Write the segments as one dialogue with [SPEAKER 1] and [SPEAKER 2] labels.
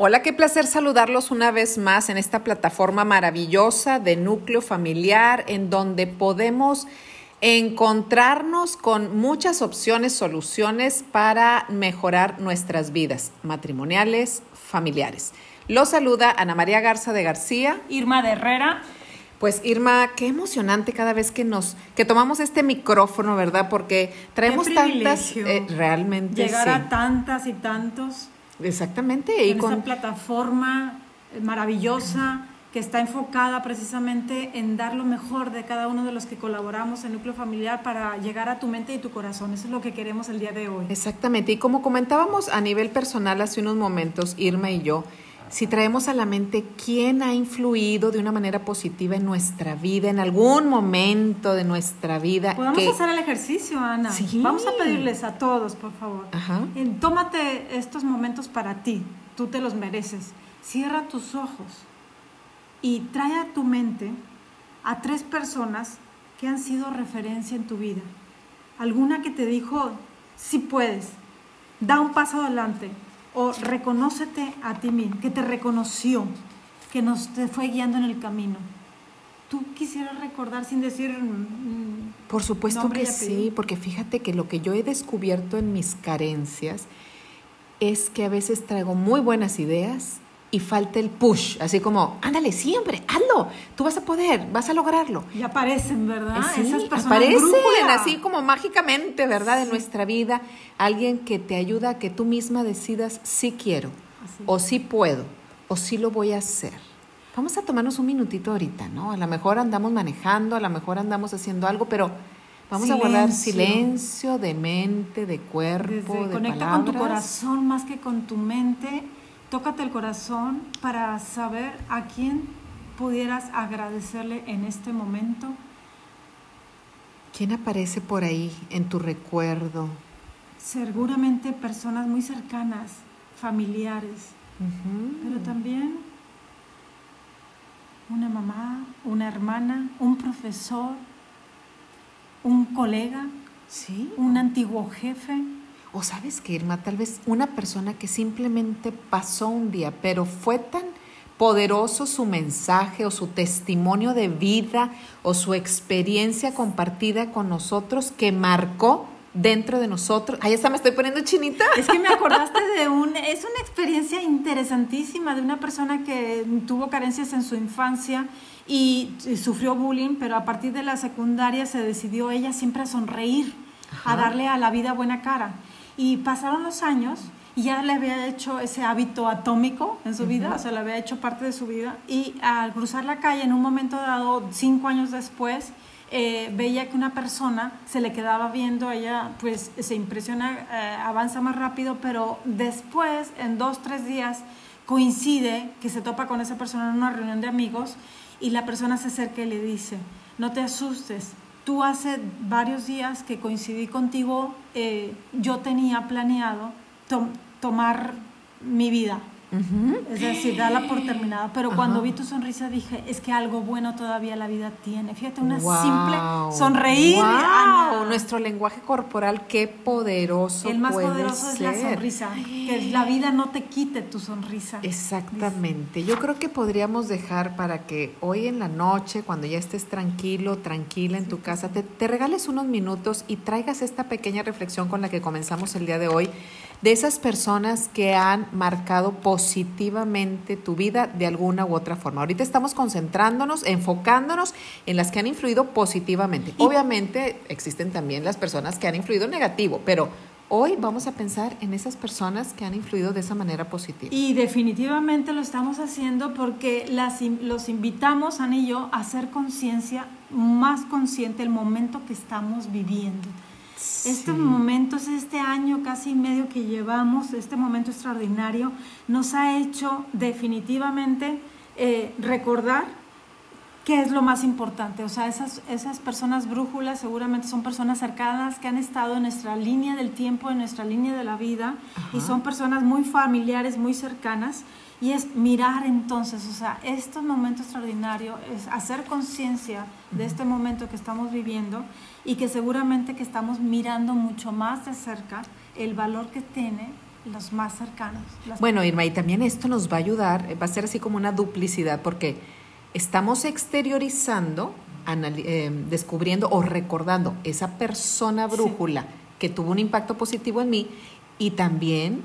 [SPEAKER 1] Hola, qué placer saludarlos una vez más en esta plataforma maravillosa de núcleo familiar en donde podemos encontrarnos con muchas opciones, soluciones para mejorar nuestras vidas matrimoniales, familiares. Los saluda Ana María Garza de García.
[SPEAKER 2] Irma de Herrera.
[SPEAKER 1] Pues Irma, qué emocionante cada vez que nos que tomamos este micrófono, ¿verdad? Porque traemos tantas eh, realmente
[SPEAKER 2] llegar a tantas y tantos
[SPEAKER 1] Exactamente.
[SPEAKER 2] y con esta plataforma maravillosa que está enfocada precisamente en dar lo mejor de cada uno de los que colaboramos en Núcleo Familiar para llegar a tu mente y tu corazón. Eso es lo que queremos el día de hoy.
[SPEAKER 1] Exactamente. Y como comentábamos a nivel personal hace unos momentos, Irma y yo, si traemos a la mente quién ha influido de una manera positiva en nuestra vida, en algún momento de nuestra vida.
[SPEAKER 2] Podemos hacer el ejercicio, Ana. Sí. Vamos a pedirles a todos, por favor. Ajá. tómate estos momentos para ti. Tú te los mereces. Cierra tus ojos y trae a tu mente a tres personas que han sido referencia en tu vida. Alguna que te dijo, sí puedes, da un paso adelante, o reconócete a ti mismo, que te reconoció, que nos te fue guiando en el camino. ¿Tú quisieras recordar sin decir... Mm,
[SPEAKER 1] Por supuesto que sí, porque fíjate que lo que yo he descubierto en mis carencias es que a veces traigo muy buenas ideas y falta el push, así como, ándale, siempre, hazlo, tú vas a poder, vas a lograrlo.
[SPEAKER 2] Y aparecen, ¿verdad?
[SPEAKER 1] Sí, Esas personas aparecen así como mágicamente, ¿verdad? En nuestra vida, alguien que te ayuda a que tú misma decidas si quiero, o si puedo, o si lo voy a hacer. Vamos a tomarnos un minutito ahorita, ¿no? A lo mejor andamos manejando, a lo mejor andamos haciendo algo, pero vamos a guardar silencio de mente, de cuerpo, de
[SPEAKER 2] conecta con tu corazón más que con tu mente Tócate el corazón para saber a quién pudieras agradecerle en este momento.
[SPEAKER 1] ¿Quién aparece por ahí en tu recuerdo?
[SPEAKER 2] Seguramente personas muy cercanas, familiares, pero también una mamá, una hermana, un profesor, un colega, ¿Sí? un antiguo jefe
[SPEAKER 1] o sabes que, Irma, tal vez una persona que simplemente pasó un día, pero fue tan poderoso su mensaje o su testimonio de vida o su experiencia compartida con nosotros que marcó dentro de nosotros. Ahí está, me estoy poniendo chinita.
[SPEAKER 2] Es que me acordaste de un, es una experiencia interesantísima de una persona que tuvo carencias en su infancia y, sufrió bullying, pero a partir de la secundaria se decidió ella siempre a sonreír, a darle a la vida buena cara. Y pasaron los años y ya le había hecho ese hábito atómico en su vida, o sea, le había hecho parte de su vida. Y al cruzar la calle, en un momento dado, cinco años después, eh, veía que una persona se le quedaba viendo, ella pues se impresiona, eh, avanza más rápido, pero después, en dos, tres días, coincide que se topa con esa persona en una reunión de amigos y la persona se acerca y le dice, no te asustes, Tú hace varios días que coincidí contigo, eh, yo tenía planeado tomar mi vida. Es decir, darla por terminada. Pero cuando vi tu sonrisa dije, es que algo bueno todavía la vida tiene. Fíjate, una simple sonreír.
[SPEAKER 1] Wow. Nuestro lenguaje corporal, qué poderoso.
[SPEAKER 2] El más
[SPEAKER 1] poderoso
[SPEAKER 2] es la sonrisa. Que la vida no te quite tu sonrisa.
[SPEAKER 1] Exactamente. Yo creo que podríamos dejar para que hoy en la noche, cuando ya estés tranquilo, tranquila en tu casa, te, te regales unos minutos y traigas esta pequeña reflexión con la que comenzamos el día de hoy de esas personas que han marcado positivamente tu vida de alguna u otra forma. Ahorita estamos concentrándonos, enfocándonos en las que han influido positivamente. Obviamente existen también las personas que han influido negativo, pero hoy vamos a pensar en esas personas que han influido de esa manera positiva.
[SPEAKER 2] Y definitivamente lo estamos haciendo porque las, los invitamos, Ana y yo, a hacer conciencia, más consciente el momento que estamos viviendo estos momentos, este año casi medio que llevamos, este momento extraordinario, nos ha hecho definitivamente eh, recordar ¿qué es lo más importante? O sea, esas, esas personas brújulas seguramente son personas cercanas que han estado en nuestra línea del tiempo, en nuestra línea de la vida, y son personas muy familiares, muy cercanas. Y es mirar entonces, o sea, este momento extraordinario es hacer conciencia de este momento que estamos viviendo y que seguramente que estamos mirando mucho más de cerca el valor que tiene los más cercanos.
[SPEAKER 1] Bueno, Irma, y también esto nos va a ayudar, va a ser así como una duplicidad, porque estamos exteriorizando, eh, descubriendo o recordando esa persona brújula que tuvo un impacto positivo en mí y también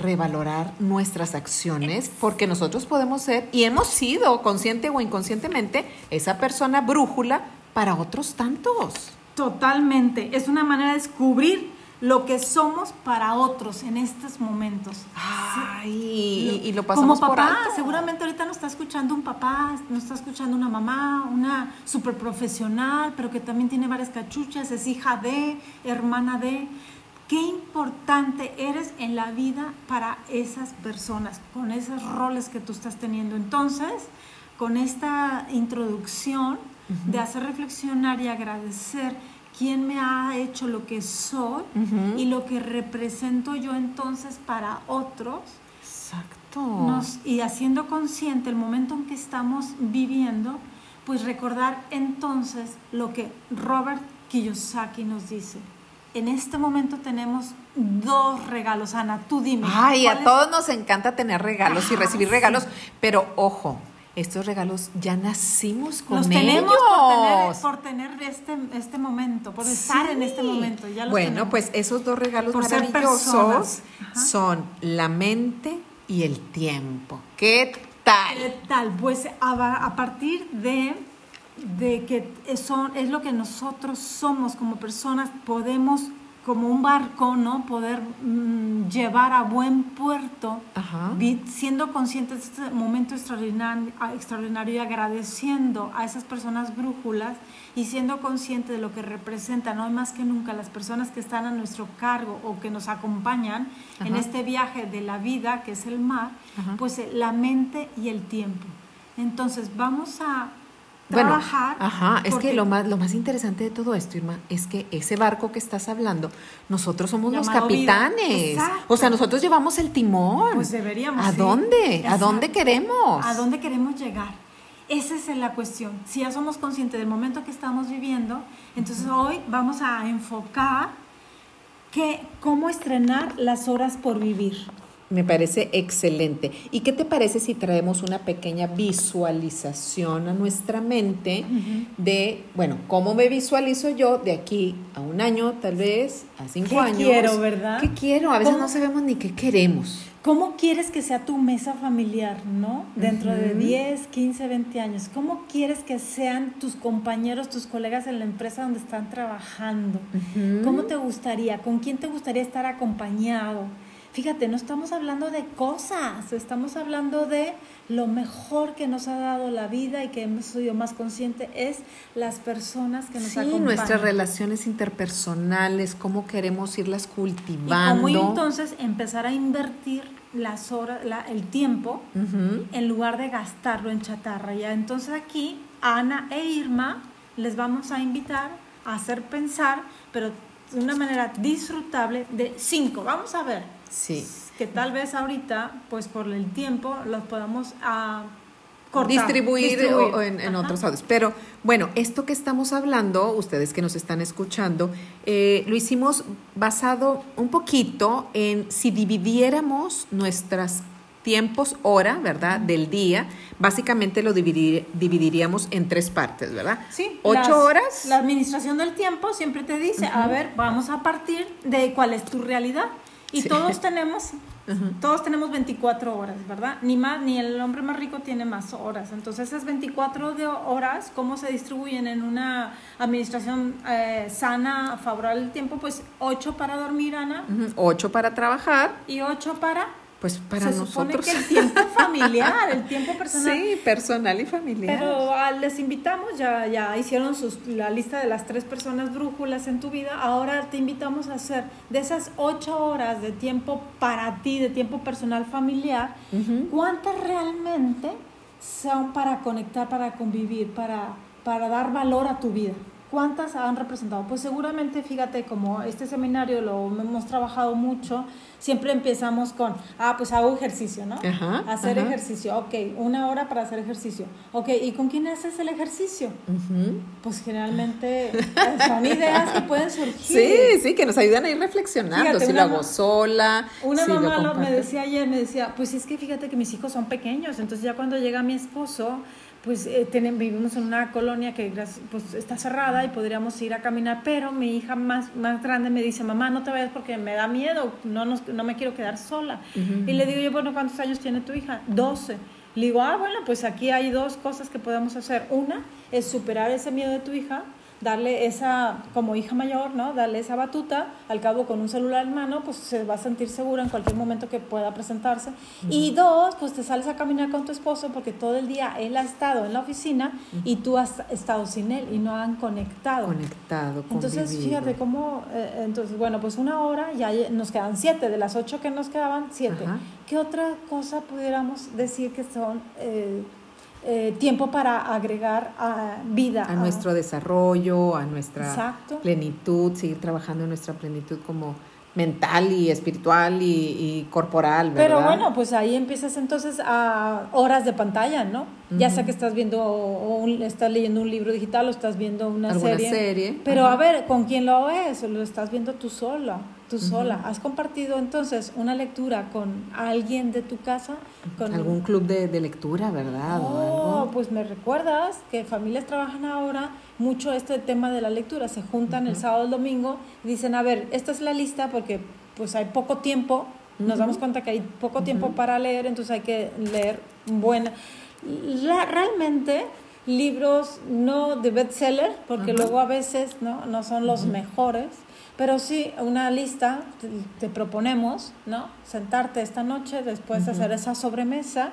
[SPEAKER 1] revalorar nuestras acciones, porque nosotros podemos ser, y hemos sido, consciente o inconscientemente, esa persona brújula para otros tantos.
[SPEAKER 2] Totalmente, es una manera de descubrir lo que somos para otros en estos momentos.
[SPEAKER 1] Ay, y, lo pasamos
[SPEAKER 2] Como papá, seguramente ahorita nos está escuchando un papá, nos está escuchando una mamá, una super profesional, pero que también tiene varias cachuchas, es hija de, hermana de qué importante eres en la vida para esas personas, con esos roles que tú estás teniendo. Entonces, con esta introducción de hacer reflexionar y agradecer quién me ha hecho lo que soy y lo que represento yo entonces para otros.
[SPEAKER 1] Exacto.
[SPEAKER 2] y haciendo consciente el momento en que estamos viviendo, pues recordar entonces lo que Robert Kiyosaki nos dice en este momento tenemos dos regalos. Ana, tú dime.
[SPEAKER 1] Ay, a todos nos encanta tener regalos y recibir regalos, pero ojo, estos regalos ya nacimos con
[SPEAKER 2] Los tenemos por tener, este, este momento, por estar en este momento.
[SPEAKER 1] bueno, pues esos dos regalos maravillosos son la mente y el tiempo. ¿Qué tal?
[SPEAKER 2] ¿Qué tal? Pues a, a partir de de que son, es lo que nosotros somos como personas, podemos como un barco, ¿no? Poder mm, llevar a buen puerto, siendo conscientes de este momento extraordinario, extraordinario y agradeciendo a esas personas brújulas y siendo consciente de lo que representan, no más que nunca las personas que están a nuestro cargo o que nos acompañan en este viaje de la vida, que es el mar, pues eh, la mente y el tiempo. Entonces vamos a trabajar.
[SPEAKER 1] ajá, es que lo más, lo más interesante de todo esto, Irma, es que ese barco que estás hablando, nosotros somos los capitanes. O sea, nosotros llevamos el timón.
[SPEAKER 2] Pues deberíamos.
[SPEAKER 1] ¿A dónde? ¿A dónde queremos?
[SPEAKER 2] ¿A dónde queremos llegar? Esa es la cuestión. Si ya somos conscientes del momento que estamos viviendo, entonces hoy vamos a enfocar que, cómo estrenar las horas por vivir.
[SPEAKER 1] Me parece excelente. ¿Y qué te parece si traemos una pequeña visualización a nuestra mente de, bueno, cómo me visualizo yo de aquí a un año, tal vez, a cinco años?
[SPEAKER 2] ¿Qué quiero, verdad?
[SPEAKER 1] ¿Qué quiero? A veces no sabemos ni qué queremos.
[SPEAKER 2] ¿Cómo quieres que sea tu mesa familiar, no? Dentro de 10, 15, 20 años. ¿Cómo quieres que sean tus compañeros, tus colegas en la empresa donde están trabajando? ¿Cómo te gustaría? ¿Con quién te gustaría estar acompañado? Fíjate, no estamos hablando de cosas, estamos hablando de lo mejor que nos ha dado la vida y que hemos sido más conscientes es las personas que nos sí, acompañan.
[SPEAKER 1] nuestras relaciones interpersonales, cómo queremos irlas cultivando.
[SPEAKER 2] Y cómo entonces empezar a invertir las horas, el tiempo, en lugar de gastarlo en chatarra. Ya entonces aquí Ana e Irma les vamos a invitar a hacer pensar, pero de una manera disfrutable de cinco. Vamos a ver
[SPEAKER 1] Sí.
[SPEAKER 2] Que tal vez ahorita, pues por el tiempo, los podamos ah,
[SPEAKER 1] distribuir, en, otros audios. Pero bueno, esto que estamos hablando, ustedes que nos están escuchando, eh, lo hicimos basado un poquito en si dividiéramos nuestros tiempos hora, ¿verdad? Del día, básicamente lo dividiríamos en tres partes, ¿verdad?
[SPEAKER 2] Sí.
[SPEAKER 1] Ocho horas.
[SPEAKER 2] La administración del tiempo siempre te dice, a ver, vamos a partir de cuál es tu realidad. Y todos tenemos, todos tenemos 24 horas, ¿verdad? Ni más, ni el hombre más rico tiene más horas. Entonces esas 24 de horas, ¿cómo se distribuyen en una administración eh, sana, favorable al tiempo? Pues 8 para dormir, Ana.
[SPEAKER 1] 8 para trabajar.
[SPEAKER 2] Y 8 para
[SPEAKER 1] pues para
[SPEAKER 2] Se
[SPEAKER 1] nosotros.
[SPEAKER 2] Supone que el tiempo familiar, el tiempo personal.
[SPEAKER 1] Sí, personal y familiar.
[SPEAKER 2] Pero ah, les invitamos, ya, ya hicieron sus, la lista de las tres personas brújulas en tu vida. Ahora te invitamos a hacer de esas ocho horas de tiempo para ti, de tiempo personal familiar, ¿cuántas realmente son para conectar, para convivir, para, para dar valor a tu vida. ¿Cuántas han representado? Pues seguramente, fíjate, como este seminario lo hemos trabajado mucho, siempre empezamos con, ah, pues hago ejercicio, ¿no?
[SPEAKER 1] Ajá,
[SPEAKER 2] hacer
[SPEAKER 1] ajá.
[SPEAKER 2] ejercicio, ok, una hora para hacer ejercicio. Ok, ¿y con quién haces el ejercicio?
[SPEAKER 1] Ujú.
[SPEAKER 2] Pues generalmente eh, son ideas que pueden surgir.
[SPEAKER 1] Sí, sí, que nos ayudan a ir reflexionando.
[SPEAKER 2] Fíjate,
[SPEAKER 1] si lo hago sola,
[SPEAKER 2] Una
[SPEAKER 1] si
[SPEAKER 2] mamá lo- me decía ayer, me decía, pues es que fíjate que mis hijos son pequeños, entonces ya cuando llega mi esposo, pues eh, vivimos en una colonia que pues, está cerrada y podríamos ir a caminar, pero mi hija más, más grande me dice, mamá, no te vayas porque me da miedo, no, nos- no me quiero quedar sola. Y le digo yo, bueno, ¿cuántos años tiene tu hija? 12. Le digo, ah, bueno, pues aquí hay dos cosas que podemos hacer. Una es superar ese miedo de tu hija, darle esa, como hija mayor, ¿no? Darle esa batuta, al cabo con un celular en mano, pues se va a sentir segura en cualquier momento que pueda presentarse. Y dos, pues te sales a caminar con tu esposo porque todo el día él ha estado en la oficina y tú has estado sin él y no han conectado.
[SPEAKER 1] Conectado,
[SPEAKER 2] Entonces,
[SPEAKER 1] convivido.
[SPEAKER 2] fíjate cómo, eh, entonces, bueno, pues una hora, ya nos quedan siete, de las ocho que nos quedaban, siete.
[SPEAKER 1] Ajá.
[SPEAKER 2] ¿Qué otra cosa pudiéramos decir que son eh, eh, tiempo para agregar a vida?
[SPEAKER 1] a nuestro desarrollo, a nuestra
[SPEAKER 2] Exacto.
[SPEAKER 1] plenitud, seguir trabajando en nuestra plenitud como mental y espiritual y, y corporal, ¿verdad?
[SPEAKER 2] Pero bueno, pues ahí empiezas entonces a horas de pantalla, ¿no? Ya sea que estás viendo o un- estás leyendo un libro digital o estás viendo una
[SPEAKER 1] Alguna
[SPEAKER 2] serie.
[SPEAKER 1] serie,
[SPEAKER 2] Pero
[SPEAKER 1] ajá.
[SPEAKER 2] a ver, ¿con quién lo ves? ¿O lo estás viendo tú sola? Tú sola. ¿Has compartido entonces una lectura con alguien de tu casa? Con
[SPEAKER 1] algún club de, de lectura, ¿verdad? O
[SPEAKER 2] Oh,
[SPEAKER 1] algo.
[SPEAKER 2] pues me recuerdas que familias trabajan ahora mucho este tema de la lectura. Se juntan el sábado, el domingo y dicen, a ver, esta es la lista porque pues hay poco tiempo. Nos damos cuenta que hay poco tiempo para leer, entonces hay que leer buena. La- realmente libros no de bestseller, porque luego a veces no, no son los mejores, pero sí una lista te, te proponemos, ¿no? Sentarte esta noche, después hacer esa sobremesa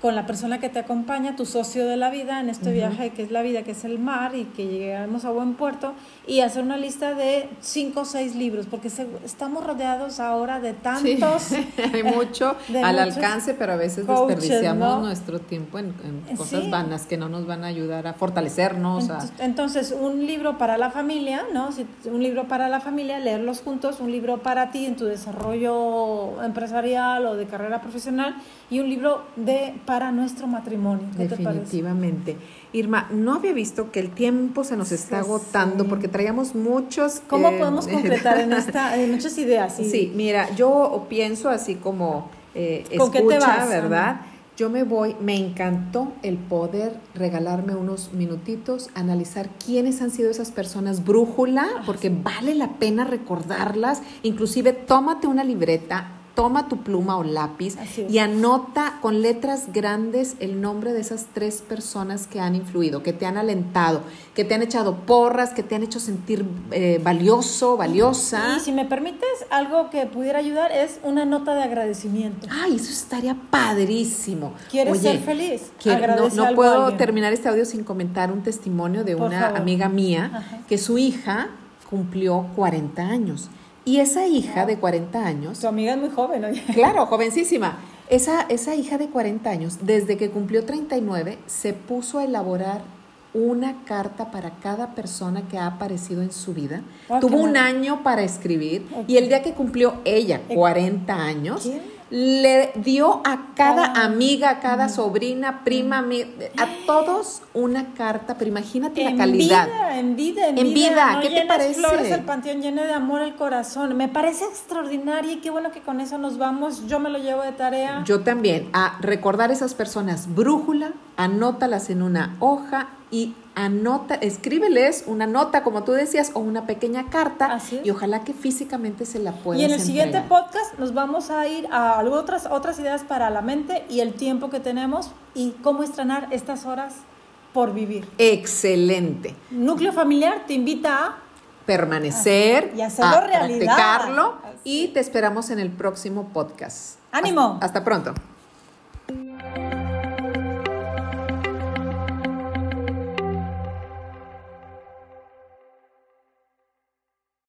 [SPEAKER 2] con la persona que te acompaña, tu socio de la vida en este viaje que es la vida, que es el mar y que lleguemos a buen puerto y hacer una lista de cinco o seis libros, porque se- estamos rodeados ahora de
[SPEAKER 1] Sí,
[SPEAKER 2] tantos
[SPEAKER 1] hay mucho
[SPEAKER 2] de
[SPEAKER 1] al alcance, pero a veces
[SPEAKER 2] coaches,
[SPEAKER 1] desperdiciamos
[SPEAKER 2] ¿no?
[SPEAKER 1] nuestro tiempo en, en
[SPEAKER 2] Eh,
[SPEAKER 1] cosas
[SPEAKER 2] sí.
[SPEAKER 1] vanas que no nos van a ayudar a fortalecernos. a-
[SPEAKER 2] Ent- Entonces, un libro para la familia, ¿no? Un libro para la familia, leerlos juntos, un libro para ti en tu desarrollo empresarial o de carrera profesional y un libro de para nuestro matrimonio. ¿Qué te parece?
[SPEAKER 1] Definitivamente. Irma, no había visto que el tiempo se nos está
[SPEAKER 2] Sí,
[SPEAKER 1] agotando
[SPEAKER 2] sí.
[SPEAKER 1] porque traíamos muchos...
[SPEAKER 2] ¿Cómo
[SPEAKER 1] eh,
[SPEAKER 2] podemos concretar en esta en muchas ideas?
[SPEAKER 1] Sí, mira, yo pienso así como eh,
[SPEAKER 2] ¿Con qué te
[SPEAKER 1] escucha,
[SPEAKER 2] vas,
[SPEAKER 1] ¿verdad?
[SPEAKER 2] Ana?
[SPEAKER 1] Yo me voy, me encantó el poder regalarme unos minutitos, analizar quiénes han sido esas personas brújula, porque vale la pena recordarlas. Inclusive tómate una libreta, toma tu pluma o lápiz y anota con letras grandes el nombre de esas tres personas que han influido, que te han alentado, que te han echado porras, que te han hecho sentir eh, valioso, valiosa.
[SPEAKER 2] Y si me permites, algo que pudiera ayudar es una nota de agradecimiento.
[SPEAKER 1] Ay, eso estaría padrísimo.
[SPEAKER 2] ¿Quieres
[SPEAKER 1] Oye,
[SPEAKER 2] ser feliz?
[SPEAKER 1] quiero- no- no, puedo terminar este audio sin comentar un testimonio de
[SPEAKER 2] Por
[SPEAKER 1] una
[SPEAKER 2] favor.
[SPEAKER 1] amiga mía
[SPEAKER 2] Ajá.
[SPEAKER 1] que su hija cumplió 40 años. Y esa hija de 40 años,
[SPEAKER 2] Tu amiga es muy joven, oye.
[SPEAKER 1] claro, jovencísima, esa, esa hija de 40 años, desde que cumplió 39, se puso a elaborar una carta para cada persona que ha aparecido en su vida.
[SPEAKER 2] Ah,
[SPEAKER 1] Tuvo un año para escribir y el día que cumplió ella
[SPEAKER 2] Eh,
[SPEAKER 1] 40 años,
[SPEAKER 2] ¿quién?
[SPEAKER 1] Le dio a cada
[SPEAKER 2] Ah.
[SPEAKER 1] amiga, a cada sobrina, prima, a todos una carta, pero imagínate la
[SPEAKER 2] En
[SPEAKER 1] calidad.
[SPEAKER 2] vida, en vida, en,
[SPEAKER 1] En
[SPEAKER 2] vida.
[SPEAKER 1] vida,
[SPEAKER 2] No
[SPEAKER 1] ¿qué te parece?
[SPEAKER 2] flores el panteón lleno de amor el corazón. Me parece extraordinario y qué bueno que con eso nos vamos. Yo me lo llevo de tarea.
[SPEAKER 1] Yo también, a recordar esas personas, brújula, anótalas en una hoja y anota, escríbeles una nota, como tú decías, o una pequeña carta,
[SPEAKER 2] Así
[SPEAKER 1] y ojalá que físicamente se la puedas
[SPEAKER 2] y en el siguiente podcast nos vamos a ir a otras, otras ideas para la mente y el tiempo que tenemos y cómo estrenar estas horas por vivir.
[SPEAKER 1] Excelente.
[SPEAKER 2] Núcleo familiar te invita a
[SPEAKER 1] Permanecer,
[SPEAKER 2] Y hacerlo
[SPEAKER 1] a
[SPEAKER 2] realidad.
[SPEAKER 1] practicarlo
[SPEAKER 2] Así
[SPEAKER 1] y te esperamos en el próximo podcast.
[SPEAKER 2] ¡Ánimo!
[SPEAKER 1] hasta hasta pronto.